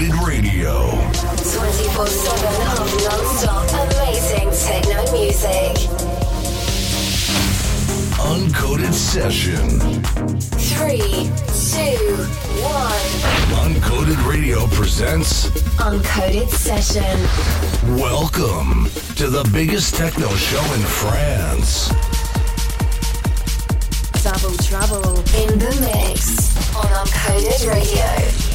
Uncoded Radio. 24 7 of non stop amazing techno music. Uncoded Session. 3, 2, 1. Uncoded Radio presents Uncoded Session. Welcome to the biggest techno show in France. Double trouble in the mix on Uncoded Radio.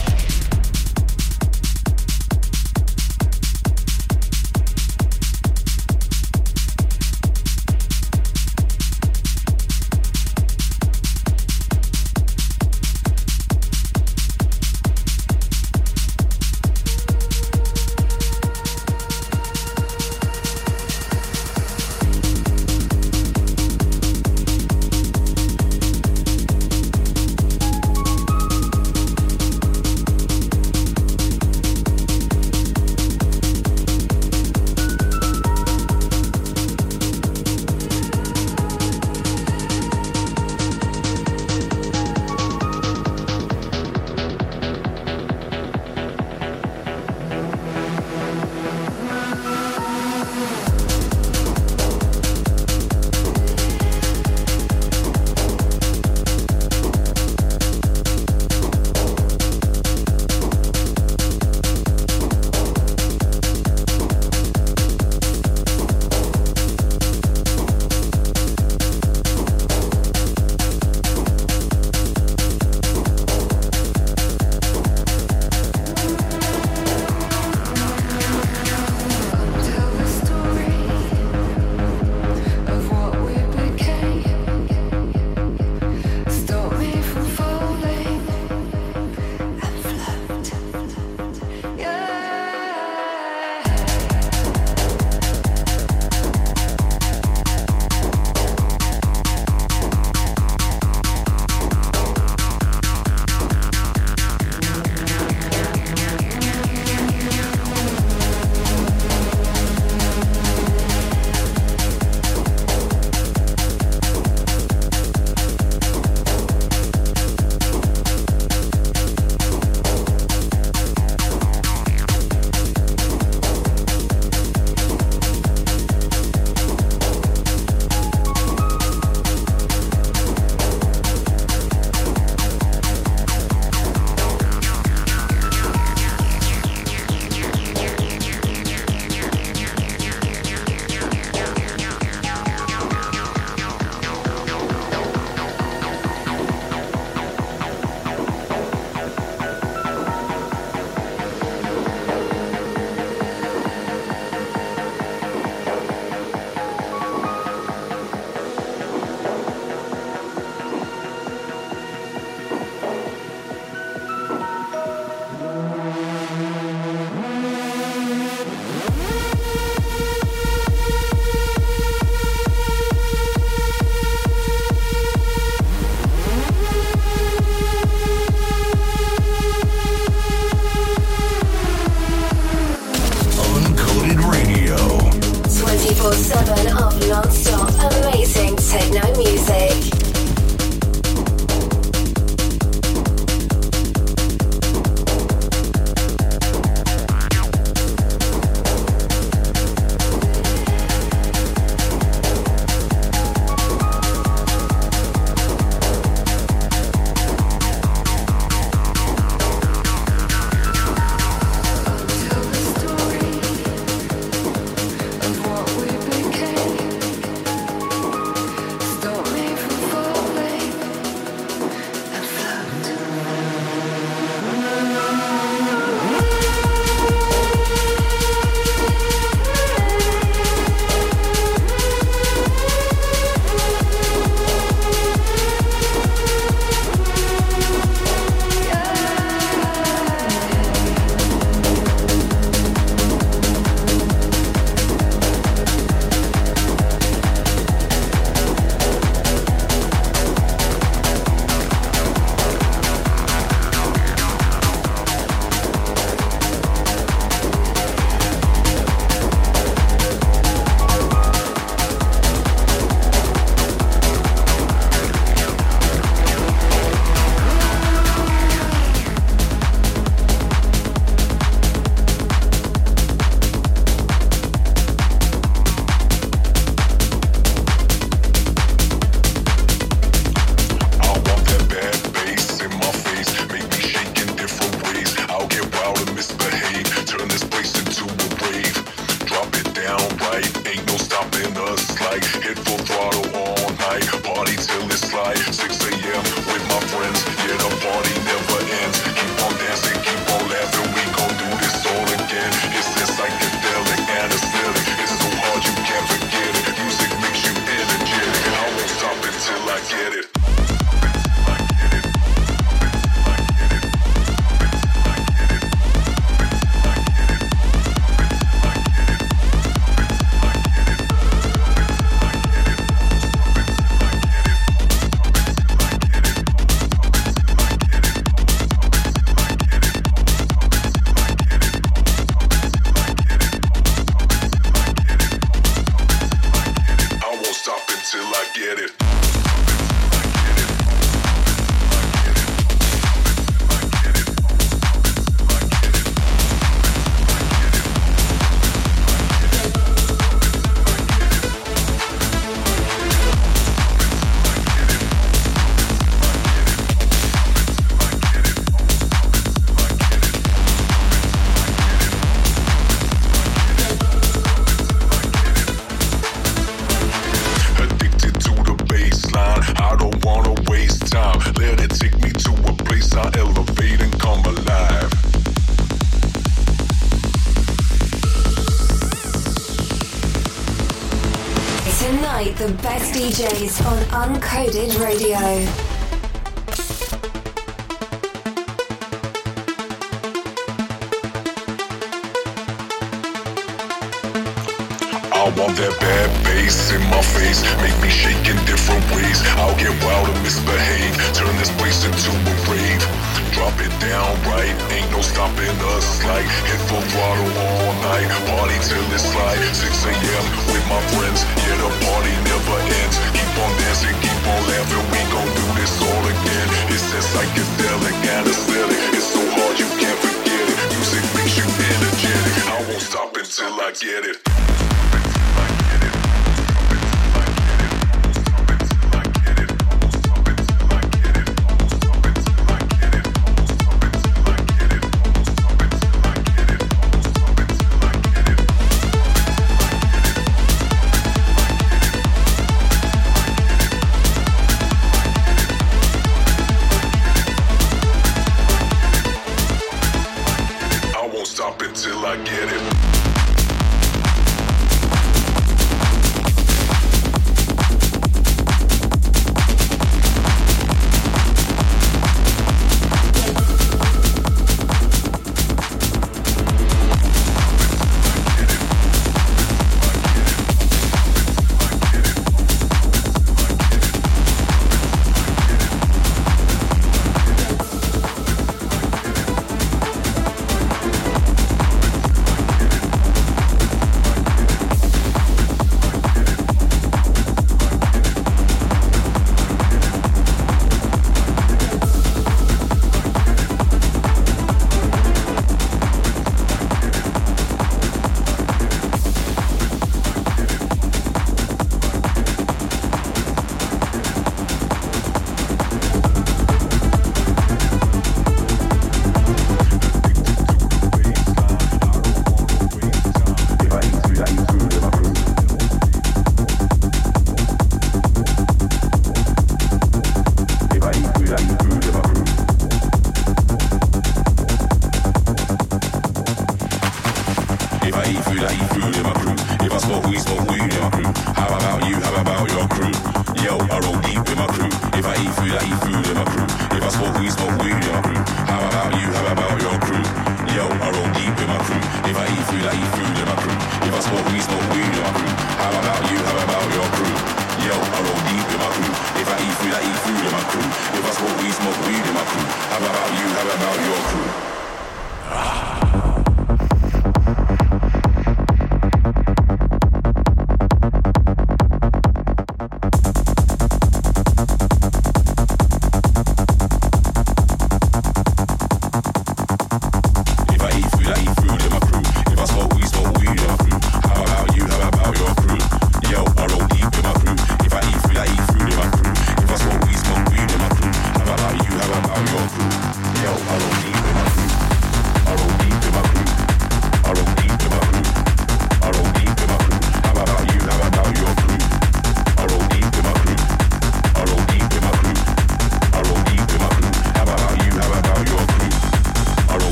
On Uncoded Radio.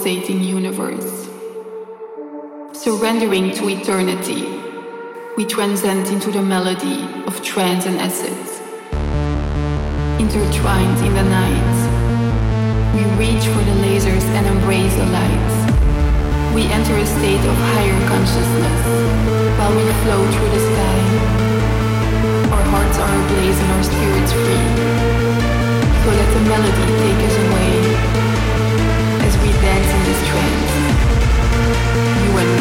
Pulsating universe. Surrendering to eternity, we transcend into the melody of trance and essence. Intertwined in the night, we reach for the lasers and embrace the lights. We enter a state of higher consciousness while we flow through the sky. Our hearts are ablaze and our spirits free. So let the melody take us away You and me.